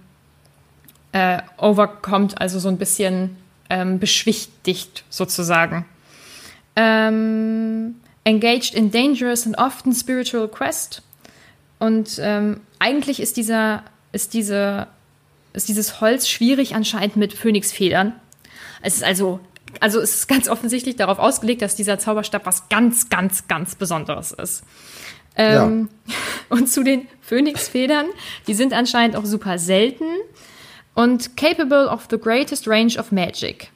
äh, overkommt, also so ein bisschen ähm, beschwichtigt sozusagen. Ähm, engaged in dangerous and often spiritual quest. Und ähm, eigentlich ist dieser, ist diese, ist dieses Holz schwierig anscheinend mit Phönixfedern. Es ist also, also es ist ganz offensichtlich darauf ausgelegt, dass dieser Zauberstab was ganz, ganz, ganz Besonderes ist. Ähm, ja. Und zu den Phönixfedern, die sind anscheinend auch super selten und capable of the greatest range of magic.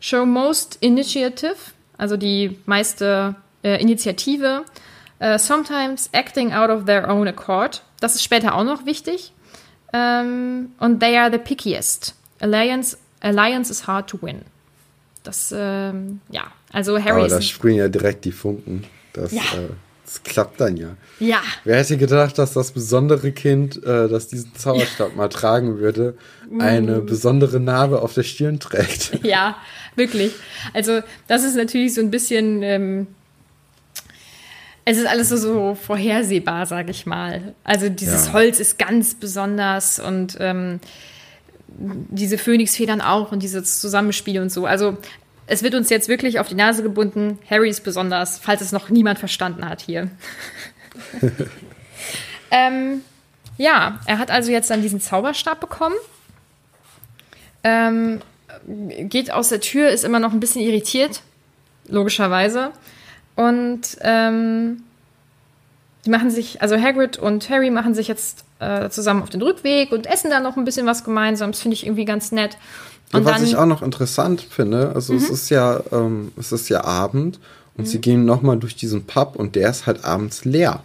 Show most initiative, also die meiste äh, Initiative, uh, sometimes acting out of their own accord. Das ist später auch noch wichtig. Ähm, und they are the pickiest. Alliance, alliance is hard to win. Das, ähm, ja, also Harry Aber da springen ja direkt die Funken. Das, ja. äh, das klappt dann ja. Ja. Wer hätte gedacht, dass das besondere Kind, äh, das diesen Zauberstab ja. mal tragen würde, eine mm. besondere Narbe auf der Stirn trägt? Ja, wirklich. Also das ist natürlich so ein bisschen ähm, es ist alles so, so vorhersehbar, sage ich mal. Also dieses ja. Holz ist ganz besonders und ähm, diese Phönixfedern auch und dieses Zusammenspiel und so. Also es wird uns jetzt wirklich auf die Nase gebunden. Harry ist besonders, falls es noch niemand verstanden hat hier. ähm, ja, er hat also jetzt dann diesen Zauberstab bekommen. Ähm, geht aus der Tür, ist immer noch ein bisschen irritiert, logischerweise. Und ähm, die machen sich, also Hagrid und Harry machen sich jetzt äh, zusammen auf den Rückweg und essen dann noch ein bisschen was gemeinsam. Das finde ich irgendwie ganz nett. Und was dann, ich auch noch interessant finde, also mhm. es ist ja, ähm, es ist ja Abend und mhm. sie gehen nochmal durch diesen Pub und der ist halt abends leer.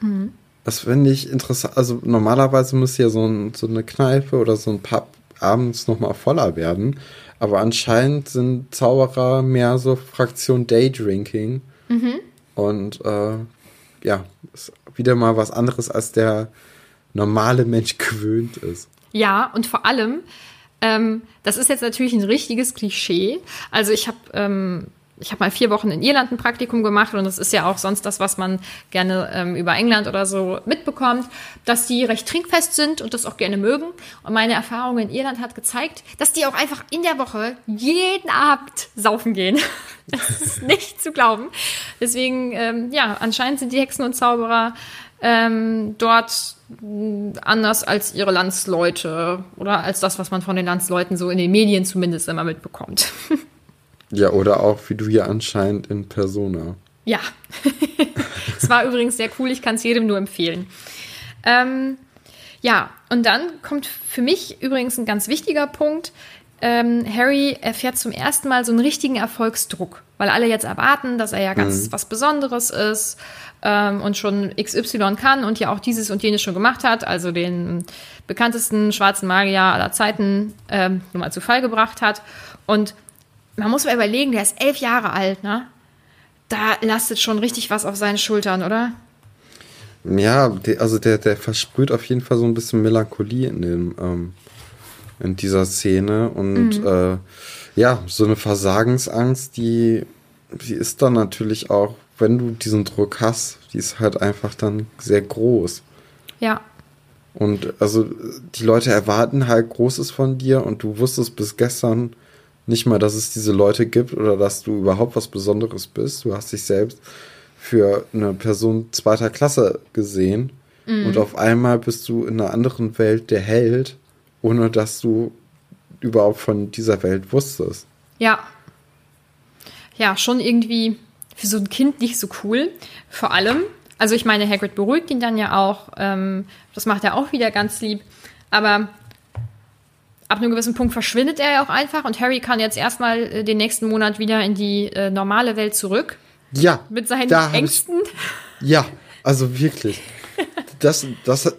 Mhm. Das finde ich interessant. Also normalerweise muss ja so, ein, so eine Kneipe oder so ein Pub abends nochmal voller werden. Aber anscheinend sind Zauberer mehr so Fraktion Daydrinking. Mhm. Und äh, ja, ist wieder mal was anderes, als der normale Mensch gewöhnt ist. Ja, und vor allem, ähm, das ist jetzt natürlich ein richtiges Klischee. Also ich habe ähm, ich habe mal vier Wochen in Irland ein Praktikum gemacht und das ist ja auch sonst das, was man gerne ähm, über England oder so mitbekommt, dass die recht trinkfest sind und das auch gerne mögen. Und meine Erfahrung in Irland hat gezeigt, dass die auch einfach in der Woche jeden Abend saufen gehen. das ist nicht zu glauben. Deswegen, ähm, ja, anscheinend sind die Hexen und Zauberer ähm, dort anders als ihre Landsleute oder als das, was man von den Landsleuten so in den Medien zumindest immer mitbekommt. Ja, oder auch wie du hier anscheinend in Persona. Ja. Es war übrigens sehr cool, ich kann es jedem nur empfehlen. Ähm, ja, und dann kommt für mich übrigens ein ganz wichtiger Punkt. Ähm, Harry erfährt zum ersten Mal so einen richtigen Erfolgsdruck, weil alle jetzt erwarten, dass er ja ganz mhm. was Besonderes ist ähm, und schon XY kann und ja auch dieses und jenes schon gemacht hat, also den bekanntesten schwarzen Magier aller Zeiten ähm, nur mal zu Fall gebracht hat. Und man muss mal überlegen, der ist elf Jahre alt, ne? Da lastet schon richtig was auf seinen Schultern, oder? Ja, also der, der versprüht auf jeden Fall so ein bisschen Melancholie in dem, ähm, in dieser Szene und mhm. äh, ja, so eine Versagensangst, die, die ist dann natürlich auch, wenn du diesen Druck hast, die ist halt einfach dann sehr groß. Ja. Und also die Leute erwarten halt Großes von dir und du wusstest bis gestern, nicht mal, dass es diese Leute gibt oder dass du überhaupt was Besonderes bist. Du hast dich selbst für eine Person zweiter Klasse gesehen mhm. und auf einmal bist du in einer anderen Welt der Held, ohne dass du überhaupt von dieser Welt wusstest. Ja. Ja, schon irgendwie für so ein Kind nicht so cool. Vor allem, also ich meine, Hagrid beruhigt ihn dann ja auch. Ähm, das macht er auch wieder ganz lieb. Aber ab einem gewissen Punkt verschwindet er ja auch einfach und Harry kann jetzt erstmal äh, den nächsten Monat wieder in die äh, normale Welt zurück. Ja. Mit seinen hab ich- Ängsten. Ja, also wirklich. Das, das,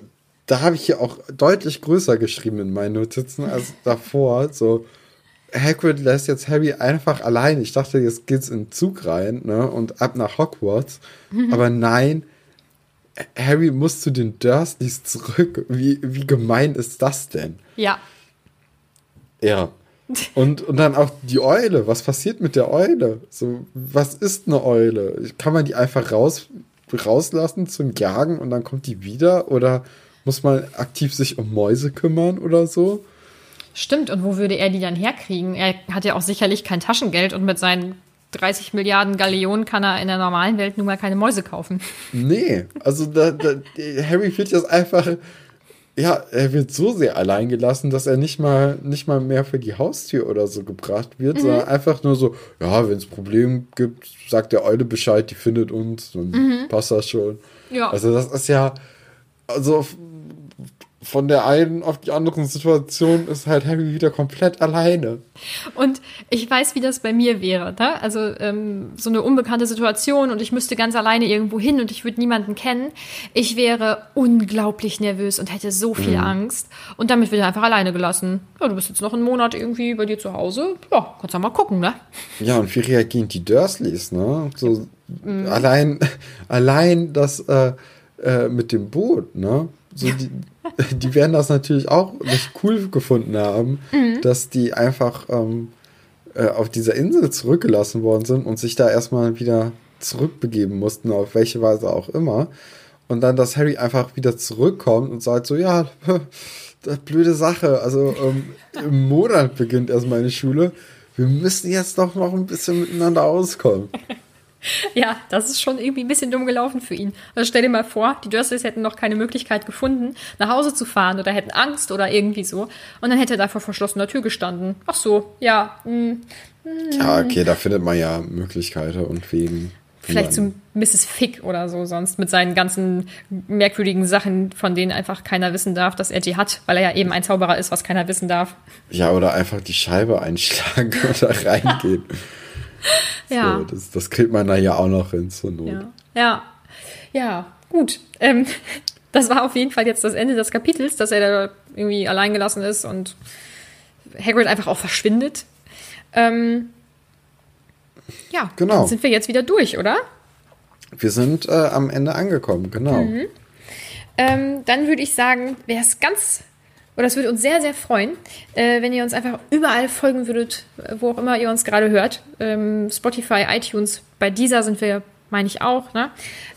da habe ich hier auch deutlich größer geschrieben in meinen Notizen als davor. So, Hagrid lässt jetzt Harry einfach allein. Ich dachte, jetzt geht's in den Zug rein, ne, und ab nach Hogwarts. Aber nein, Harry muss zu den Dursleys zurück. Wie, wie gemein ist das denn? Ja. Ja. Und, und dann auch die Eule. Was passiert mit der Eule? So, was ist eine Eule? Kann man die einfach raus, rauslassen zum Jagen und dann kommt die wieder? Oder muss man aktiv sich um Mäuse kümmern oder so? Stimmt, und wo würde er die dann herkriegen? Er hat ja auch sicherlich kein Taschengeld und mit seinen 30 Milliarden Galeonen kann er in der normalen Welt nun mal keine Mäuse kaufen. Nee, also da, da, Harry wird jetzt einfach, ja, er wird so sehr allein gelassen, dass er nicht mal, nicht mal mehr für die Haustür oder so gebracht wird, sondern einfach nur so, ja, wenn es Probleme gibt, sagt der Eule Bescheid, die findet uns, dann passt das schon. Ja. Also das ist ja, also von der einen auf die andere Situation ist halt Harry wieder komplett alleine. Und ich weiß, wie das bei mir wäre. Ne? Also ähm, so eine unbekannte Situation und ich müsste ganz alleine irgendwo hin und ich würde niemanden kennen. Ich wäre unglaublich nervös und hätte so viel Angst. Und damit wird er einfach alleine gelassen. Ja, du bist jetzt noch einen Monat irgendwie bei dir zu Hause. Ja, kannst du mal gucken, ne? Ja, und wie reagieren die Dursleys, ne? So allein, allein das äh, äh, mit dem Boot, ne? So die, die werden das natürlich auch nicht cool gefunden haben, dass die einfach ähm, äh, auf dieser Insel zurückgelassen worden sind und sich da erstmal wieder zurückbegeben mussten, auf welche Weise auch immer. Und dann, dass Harry einfach wieder zurückkommt und sagt so, ja, das blöde Sache. Also ähm, im Monat beginnt erst meine Schule. Wir müssen jetzt doch noch ein bisschen miteinander auskommen. Ja, das ist schon irgendwie ein bisschen dumm gelaufen für ihn. Also stell dir mal vor, die Dursleys hätten noch keine Möglichkeit gefunden, nach Hause zu fahren oder hätten Angst oder irgendwie so. Und dann hätte er da vor verschlossener Tür gestanden. Ach so, ja, mh, Ja, okay, da findet man ja Möglichkeiten und Wegen. vielleicht zum Mrs. Fick oder so sonst mit seinen ganzen merkwürdigen Sachen, von denen einfach keiner wissen darf, dass er die hat, weil er ja eben ein Zauberer ist, was keiner wissen darf. Ja, oder einfach die Scheibe einschlagen da reingehen. Ja. So, das, das kriegt man da ja auch noch hin zur Not. Ja, ja, ja gut. Ähm, das war auf jeden Fall jetzt das Ende des Kapitels, dass er da irgendwie allein gelassen ist und Hagrid einfach auch verschwindet. Ähm, ja, Genau. sind wir jetzt wieder durch, oder? Wir sind äh, am Ende angekommen, genau. Mhm. Ähm, dann würde ich sagen, wäre es ganz, oder es würde uns sehr, sehr freuen, äh, wenn ihr uns einfach überall folgen würdet, äh, wo auch immer ihr uns gerade hört. Ähm, Spotify, iTunes, bei dieser sind wir, meine ich auch. Ne?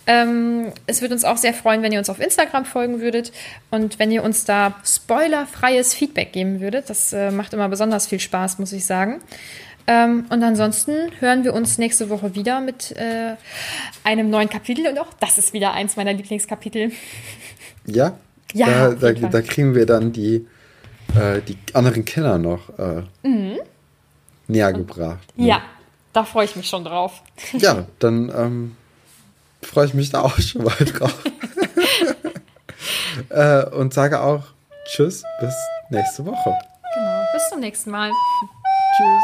Ähm, es würde uns auch sehr freuen, wenn ihr uns auf Instagram folgen würdet und wenn ihr uns da spoilerfreies Feedback geben würdet. Das äh, macht immer besonders viel Spaß, muss ich sagen. Ähm, und ansonsten hören wir uns nächste Woche wieder mit äh, einem neuen Kapitel. Und auch das ist wieder eins meiner Lieblingskapitel. Ja? Ja, Da, da, da kriegen wir dann die, äh, die anderen Kinder noch äh, näher gebracht. ne? Mhm. Ja, da freue ich mich schon drauf. Ja, dann ähm, freue ich mich da auch schon mal drauf. äh, und sage auch Tschüss, bis nächste Woche. Genau. Bis zum nächsten Mal. Tschüss.